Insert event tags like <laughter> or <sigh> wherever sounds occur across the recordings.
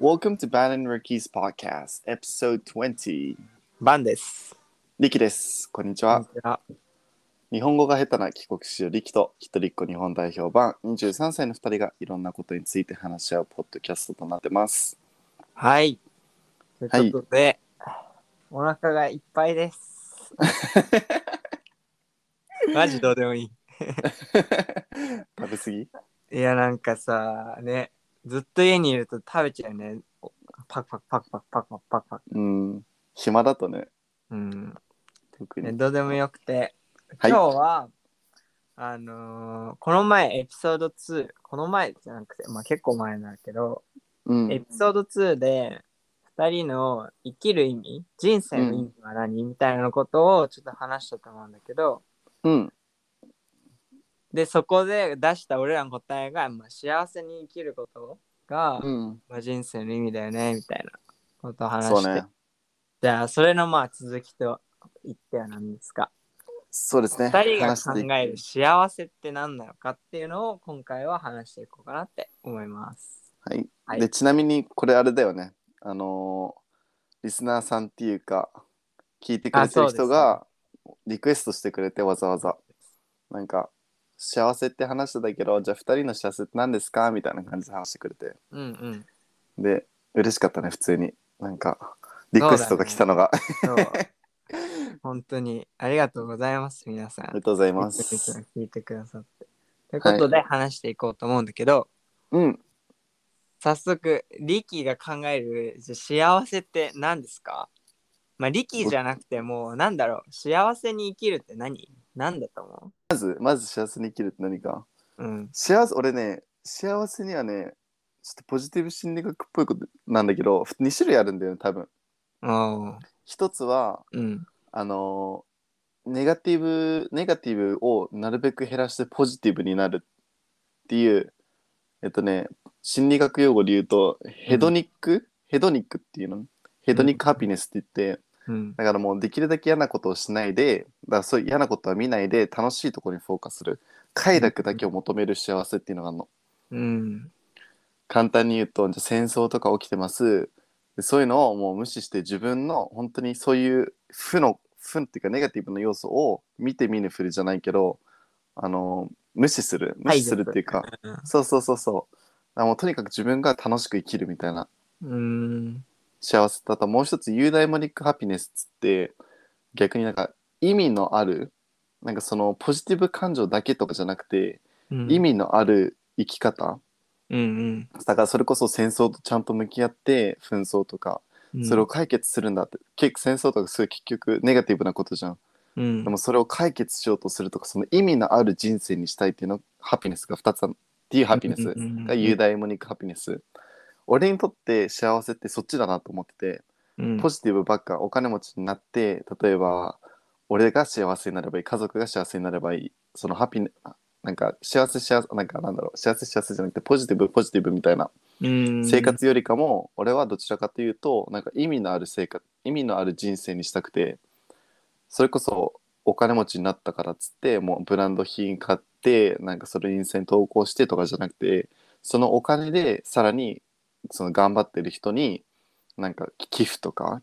Welcome to Ban and Ricky's podcast, episode 20. バンです。リキです。こんにちは。あ日本語が下手な帰国子女リキと一人っ子日本代表版23歳の2人がいろんなことについて話し合うポッドキャストとなってます。はい。ということで、お腹がいっぱいです。<laughs> マジどうでもいい。食べ過ぎ？いや、なんかさ、ね、ずっと家にいると食べちゃうね。パクパクパクパクパクパクパクパク。うん。暇だとね、うん。特に。ねどうでもよくて、はい今日は、あのーこの前エピソード2、この前じゃなくて、まあ結構前なんだけど、うんエピソード2で2人の生きる意味人生の意味は何、みたいなことをちょっと話したと思うんだけどうん。でそこで出した俺らの答えが、まあ、幸せに生きることが、うん。まあ、人生の意味だよねみたいなことを話して、そうね。じゃあそれのまあ続きと言っては何ですか？そうですね。2人が考える幸せって何なのかっていうのを今回は話していこうかなって思いますはい。はいで、ちなみにこれあれだよね。あのーリスナーさんっていうか、聞いてくれてる人がリクエストしてくれてわざわざ。なんか、幸せって話してたけど、じゃあ2人の幸せって何ですか？みたいな感じで話してくれて。うんうんで、嬉しかったね、普通に。なんか、リクエストが来たのが。そう <laughs> 本当にありがとうございます皆さんありがとうございます。も聞いてくださって。ということで話していこうと思うんだけど、うん。早速、リキが考えるじゃあ幸せって何ですか？まあ、リキじゃなくてもう、なんだろう、幸せに生きるって何？何だと思まず、まず幸せに生きるって何か。ううん。幸せ、俺ね、幸せにはね、ちょっとポジティブ心理学っぽいことなんだけど、2種類あるんだよね、多分。おー一つは、うん。あのーネガティブネガティブをなるべく減らしてポジティブになるっていうえっとね心理学用語で言うとヘドニック、ヘドニックっていうの？ヘドニックハピネスって言って、うん。だからもうできるだけ嫌なことをしないでだからそういう嫌なことは見ないで楽しいところにフォーカスする。快楽だけを求める幸せっていうのがあるの。うん。簡単に言うとじゃあ戦争とか起きてます。でそういうのをもう無視して自分の本当にそういう負の負っていうかネガティブな要素を見て見ぬふりじゃないけどあの無視する。無視するっていうか、そうそうそうそう。だからもうとにかく自分が楽しく生きるみたいな。うん。幸せだともう一つユーダイモニックハピネスっつって逆になんか意味のあるなんかそのポジティブ感情だけとかじゃなくて、うん。意味のある生き方。うんだからそれこそ戦争とちゃんと向き合って紛争とかうん。それを解決するんだって、結構戦争とかすごい結局ネガティブなことじゃん。うん。でもそれを解決しようとするとかその意味のある人生にしたいっていうのハピネスが2つあるっていうハピネスがユーダイモニックハピネス俺にとって幸せってそっちだなと思っててうん。ポジティブばっかお金持ちになって例えば俺が幸せになればいい家族が幸せになればいいそのハピネなんか幸せ幸せなんかなんだろう幸せ幸せじゃなくてポジティブポジティブみたいなうん。生活よりかも俺はどちらかというとなんか意味のある生活意味のある人生にしたくてそれこそお金持ちになったからっつってもうブランド品買ってなんかそれインスタに投稿してとかじゃなくてそのお金でさらにその頑張ってる人になんか寄付とか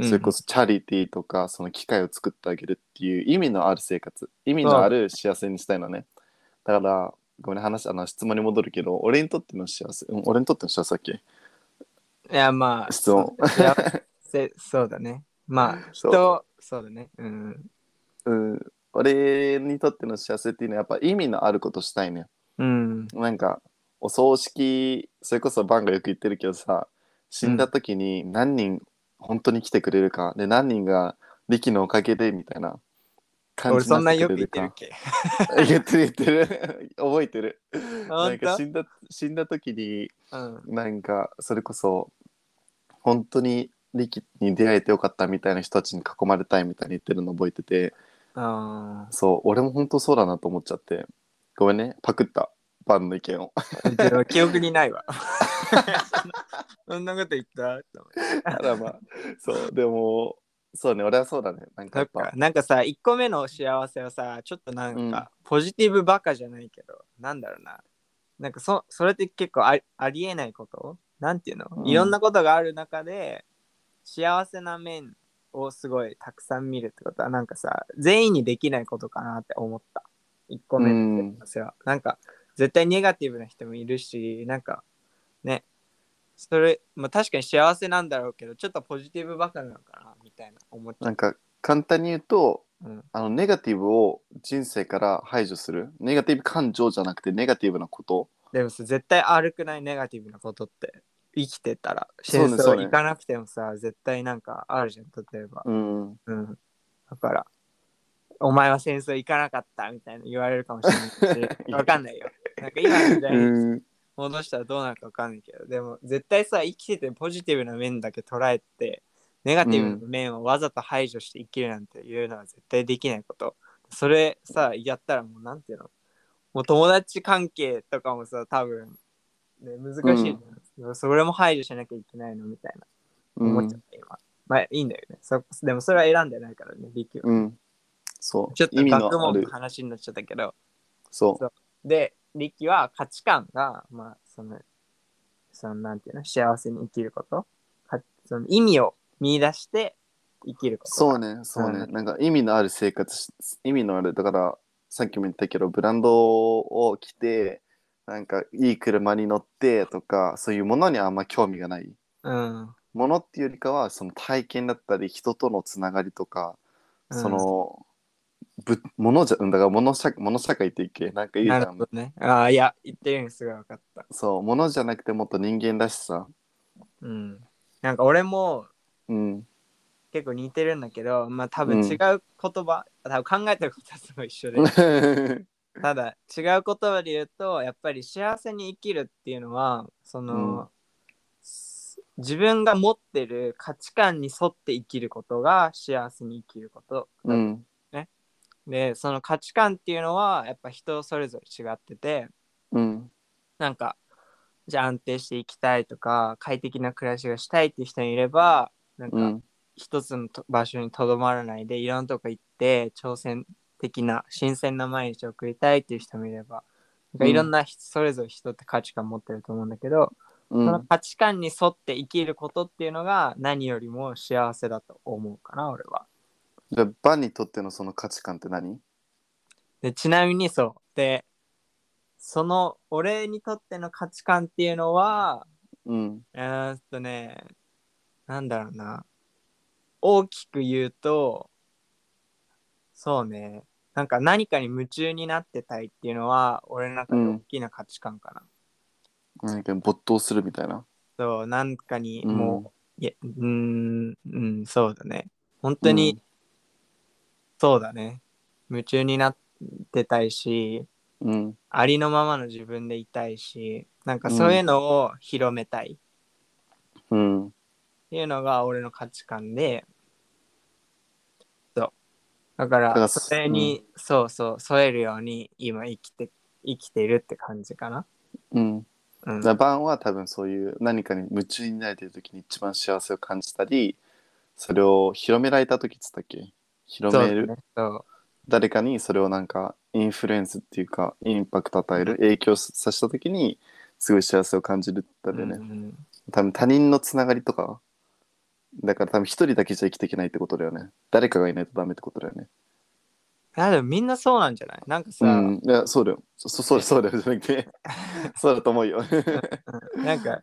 それこそチャリティーとかその機会を作ってあげるっていう意味のある生活意味のある幸せにしたいのねだからごめんね話あの質問に戻るけど俺にとっての幸せうん俺にとっての幸せだっけ？いや、まあ、質問そそうだね。まあ、そう人、そうだね。うん。うん俺にとっての幸せっていうのはやっぱ意味のあることしたいねうん。なんかお葬式それこそバンがよく言ってるけどさ死んだ時に何人本当に来てくれるかで何人が力のおかげでみたいな感俺じにそんなよく言ってるっけ？<laughs> 言ってる言ってる。<laughs> 覚えてる。なんか死んだ死んだ時にうん。なんかそれこそ本当に力に出会えてよかったみたいな人たちに囲まれたいみたいに言ってるの覚えてて。あそう俺も本当そうだなと思っちゃって。ごめんね。パクったバンの意見を。記憶にないわ。<laughs> そんなこと言った？あらまあそうでもそうね俺はそうだね。なんかやっぱ。なんかさ1個目の幸せはさちょっとなんか、ポジティブバカじゃないけどなんだろうな。なんかそそれって結構あありえないこと？なんていうの、うん。いろんなことがある中で幸せな面をすごいたくさん見るってことはなんかさ全員にできないことかなって思った。1個目のそれは。なんか絶対ネガティブな人もいるしなんかね。それ、まあ、確かに幸せなんだろうけどちょっとポジティブばかりなのかなみたいな思っちゃう。んなか簡単に言うとうん。あのネガティブを人生から排除する。ネガティブ感情じゃなくてネガティブなこと。でもさ絶対悪くない？ネガティブなことって。生きてたら。戦争そうねそうね。行かなくてもさ、絶対なんかあるじゃん例えば。うん。うん。だから、お前は戦争行かなかったみたいな言われるかもしれないし、<laughs> わかんないよ。なんか今の時代にうん戻したらどうなるかわかんないけど、でも絶対さ、生きててポジティブな面だけ捉えて、ネガティブな面をわざと排除して生きるなんていうのは絶対できないこと。それさ、やったらもうなんていうの？もう友達関係とかもさ、多分、ね、難しいじゃん、それも排除しなきゃいけないのみたいな思っちゃった、今。まあいいんだよね。そでもそれは選んでないからね、リキは。うんそう。ちょっと意味学問の話になっちゃったけど、そう。で、リキは価値観が、まあ、その、その、なんていうの、幸せに生きること、かその意味を見出して生きること。そうね、そうね、うん。なんか意味のある生活し、意味のある、だからさっきも言ったけど、ブランドを着て、なんかいい車に乗ってとか、そういうものにあんま興味がない。うん。ものっていうよりかは、その体験だったり、人とのつながりとか、うん。その、ぶものじゃ、うんだから物社物社会って言っけ？なんかいいじゃんなるほ。どね。ああ、いや、言ってるのすごい分かった。そう、ものじゃなくてもっと人間らしさ。うん。なんか俺もうん。結構似てるんだけど、まあ多分うん違う言葉、多分考えてることはすごい一緒で。<laughs> ただ違う言葉で言うとやっぱり幸せに生きるっていうのはその、す自分が持ってる価値観に沿って生きることが幸せに生きること、うん。でその価値観っていうのはやっぱ人それぞれ違っててうん。なんかじゃあ安定して生きたいとか快適な暮らしがしたいっていう人もいればなんかうん。一つのと場所にとどまらないでいろんなとこ行って挑戦的な新鮮な毎日を送りたいっていう人もいればなんかいろんな人それぞれ人って価値観持ってると思うんだけど、うん。その価値観に沿って生きることっていうのが何よりも幸せだと思うかな俺は。じゃあ、バンにとってのその価値観って何？でちなみにそう。でその俺にとっての価値観っていうのはうん。えーっとねなんだろうな。大きく言うとそうね。なんか何かに夢中になってたいっていうのは俺の中で大きな価値観かな。何かに没頭するみたいな？そうなんかにうん。もう、いやうーんうんそうだね。本当に、そうだね。夢中になってたいしうん。ありのままの自分でいたいしなんかそういうのを広めたい。うん。っていうのが俺の価値観でそう。だかららそれに、そうそう添えるように今生きて生きてるって感じかな。うん。うん。ザバンは多分そういう何かに夢中になれてる時に一番幸せを感じたり、それを広められた時っつったっけ？広める、誰かにそれをなんかインフルエンスっていうかインパクト与える影響させた時にすごい幸せを感じるってね、うん多分他人のつながりとかだから多分一人だけじゃ生きていけないってことだよね。誰かがいないとダメってことだよね。あでもみんなそうなんじゃない？なんかさ、うん。いやそうだよ。そそそうだそうだよ。じゃなくて。<laughs> そうだと思うよ。うんなんか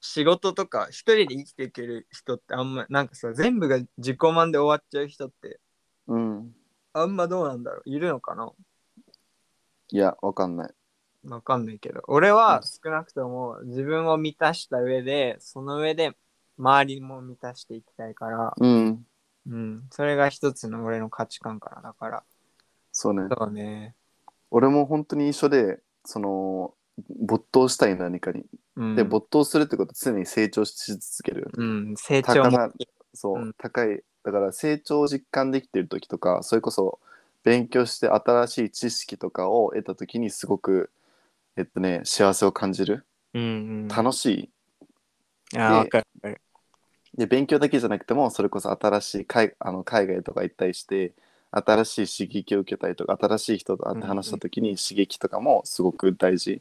仕事とか一人で生きていける人ってあんまなんかさ全部が自己満で終わっちゃう人ってうん。あんまどうなんだろう？いるのかな？いやわかんない。わかんないけど。俺は少なくとも自分を満たした上でその上で周りも満たしていきたいからうん。うん。それが一つの俺の価値観かなだから。そうね。そうね。俺も本当に一緒でその没頭したい何かに、うん。で没頭するってことは常に成長し続けるうん成長も。高なそう、うん。高い。だから成長を実感できてる時とかそれこそ勉強して新しい知識とかを得た時にすごくえっとね幸せを感じる。うんうん。楽しい、あーわかるわかる。で勉強だけじゃなくてもそれこそ新しい海あの海外とか行ったりして新しい刺激を受けたりとか新しい人と会って話した時に刺激とかもすごく大事。うん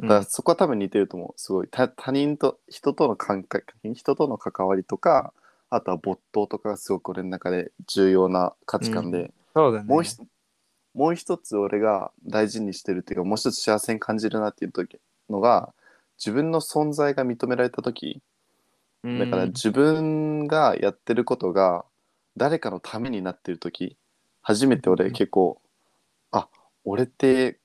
だからそこは多分似てると思う。すごい。他他人と人との感覚人との関わりとかあとは没頭とかがすごく俺の中で重要な価値観で、そうだね。もうひもう一つ俺が大事にしてるっていうかもう一つ幸せに感じるなっていう時のが自分の存在が認められた時。うん。だから自分がやってることが誰かのためになってる時。初めて俺結構あ俺って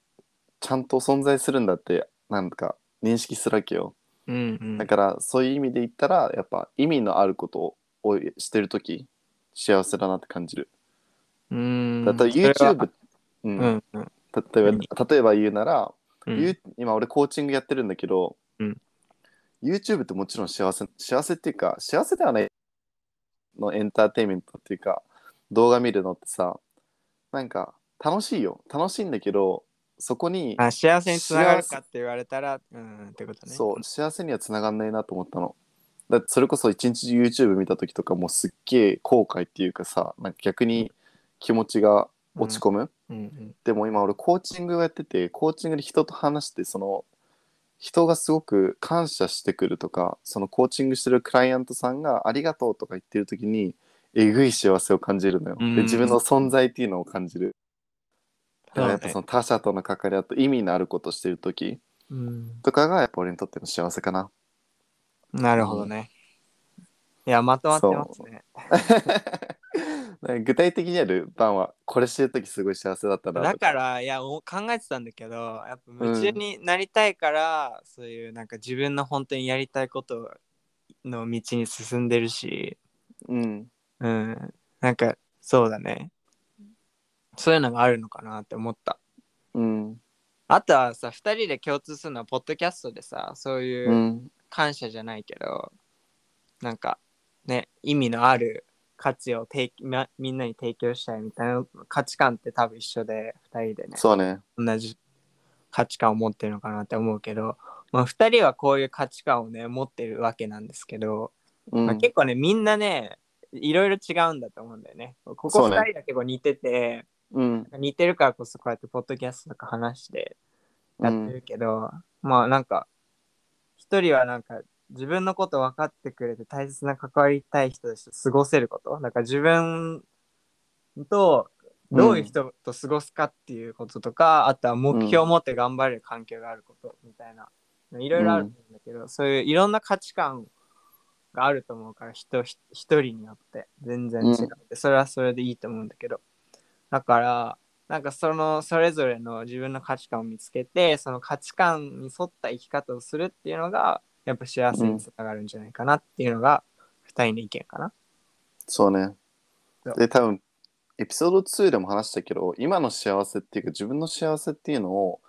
ちゃんと存在するんだってなんか認識するわけよ。うんうん。だからそういう意味で言ったらやっぱ意味のあることをしてる時幸せだなって感じる。うん。だった YouTube うん。うんうん。例えば例えば言うなら、うん。ゆ今俺コーチングやってるんだけど、うん。YouTube ってもちろん幸せ幸せっていうか幸せではないのエンターテインメントっていうか動画見るのってさなんか楽しいよ。楽しいんだけどそこにあ幸せにつながるかって言われたらうんってことね。そう幸せにはつながんないなと思ったの。だそれこそ一日中 YouTube 見た時とかもうすっげえ後悔っていうかさなんか逆に気持ちが落ち込む、うんうん。でも今俺コーチングをやっててコーチングで人と話してその人がすごく感謝してくるとかそのコーチングしてるクライアントさんがありがとうとか言ってる時にえぐい幸せを感じるのよ。うん。で自分の存在っていうのを感じる。だからやっぱその他者との関わりあと意味のあることをしてる時うんとかがやっぱ俺にとっての幸せかな。なるほどね。いや、まとまってますね。<laughs> 具体的にあるバンはこれしてる時すごい幸せだったなとだから、いや、お考えてたんだけど、やっぱ夢中になりたいから、そういうなんか自分の本当にやりたいことの道に進んでるし、うんうん、なんかそうだね。そういうのがあるのかなって思った。うん。あとはさ、2人で共通するのは、ポッドキャストでさ、そういううん。感謝じゃないけど、なんかね、意味のある価値を提みみんなに提供したいみたいな価値観って多分一緒で、2人でね、そうね。同じ価値観を持ってるのかなって思うけど、まあ、2人はこういう価値観をね、持ってるわけなんですけど、うん。まあ、結構ね、みんなね、いろいろ違うんだと思うんだよね。ここそうね。2人が結構似てて、うん。似てるからこそこうやってポッドキャストとか話してやってるけど、まあなんか一人はなんか自分のこと分かってくれて大切な関わりたい人たちと過ごせること。だから自分とどういう人と過ごすかっていうこととか、あとは目標を持って頑張れる環境があることみたいな、いろいろあるんだけど、そういういろんな価値観があると思うから人ひ一人によって全然違って、それはそれでいいと思うんだけどだからなんかそのそれぞれの自分の価値観を見つけてその価値観に沿った生き方をするっていうのがやっぱ幸せにつながるんじゃないかなっていうのが二人の意見かな。そうね。で、多分、エピソード2でも話したけど、今の幸せっていうか、自分の幸せっていうのを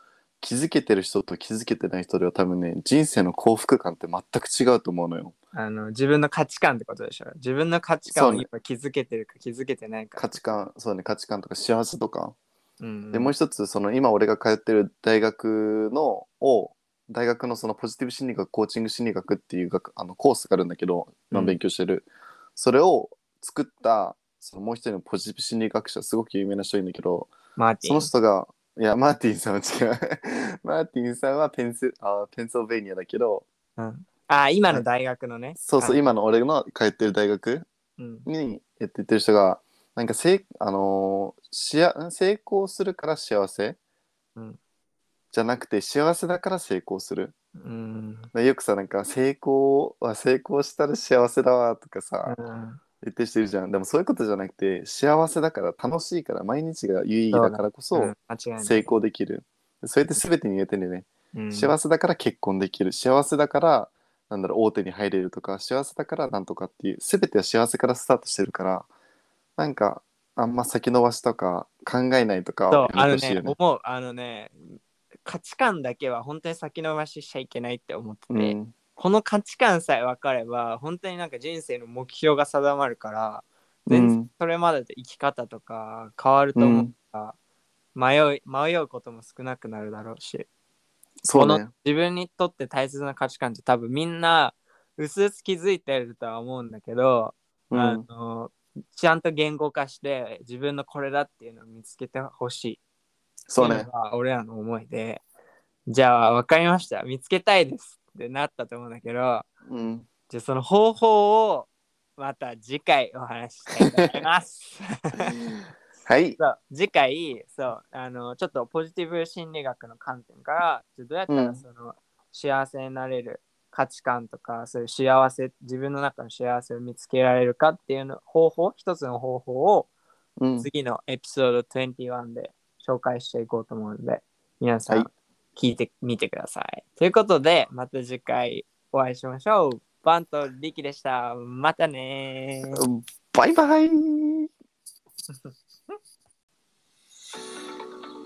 気づけてる人と気づけてない人では多分ね、人生の幸福感って全く違うと思うのよ。あの自分の価値観ってことでしょ？自分の価値観を今気づけてるか気づけてないか。価値観、そうね、価値観とか幸せとか。うん、で、もう一つ、その今俺が通ってる大学の、を、大学のそのポジティブ心理学、コーチング心理学っていう学あのコースがあるんだけど、今うん勉強してる。それを作った、そのもう一人のポジティブ心理学者、すごく有名な人いるんだけど、その。人が、いや、マーティンさんは違う。<laughs> マーティンさんはペンスあペンシルベニアだけど、うん、あ今の大学のね。そうそう、あ今の俺の通ってる大学うん。にやってってる人が、なんかせい、あのーしあ成功するから幸せ、うん。じゃなくて幸せだから成功する。うん。でよくさ、なんか成功は成功したら幸せだわとかさ、うん言ってるじゃん。でもそういうことじゃなくて、幸せだから楽しいから、毎日が有意義だからこそ。成功できる。それって全てに言えてんだよね。うん幸せだから結婚できる幸せだからなんだろう大手に入れるとか幸せだからなんとかっていう全ては幸せからスタートしてるからなんかあんま先延ばしとか考えないとかねやめてほしいよね。思うあのね価値観だけは本当に先延ばししちゃいけないって思ってて、うんこの価値観さえ分かれば本当になんか人生の目標が定まるからう全然ん。それまでと生き方とか変わると思うから、迷い迷うことも少なくなるだろうしこのそうね。自分にとって大切な価値観って多分みんな薄々気づいてるとは思うんだけど、うん。あのちゃんと言語化して自分のこれだっていうのを見つけてほしい。そうね。俺らの思いで。じゃあ分かりました。見つけたいですってなったと思うんだけどうん。じゃあその方法をまた次回お話ししたいと思います。<laughs> はい。そう次回そうあのちょっとポジティブ心理学の観点からどうやったうんらその、幸せになれる価値観とかそういう幸せ自分の中の幸せを見つけられるかっていうの方法一つの方法をうん。次のエピソード21で紹介していこうと思うので皆さはいん聞いてみてください。ということでまた次回お会いしましょう。バンとリキでした。またねー。バイバイ。<laughs>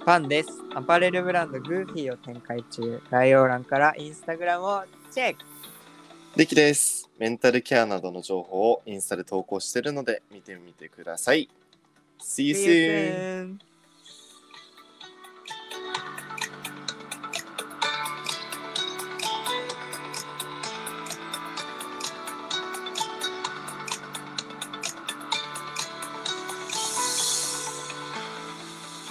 ファンです。アパレルブランドグーフィーを展開中。概要欄からインスタグラムをチェックリキです。メンタルケアなどの情報をインスタで投稿しているので見てみてください。See you soon.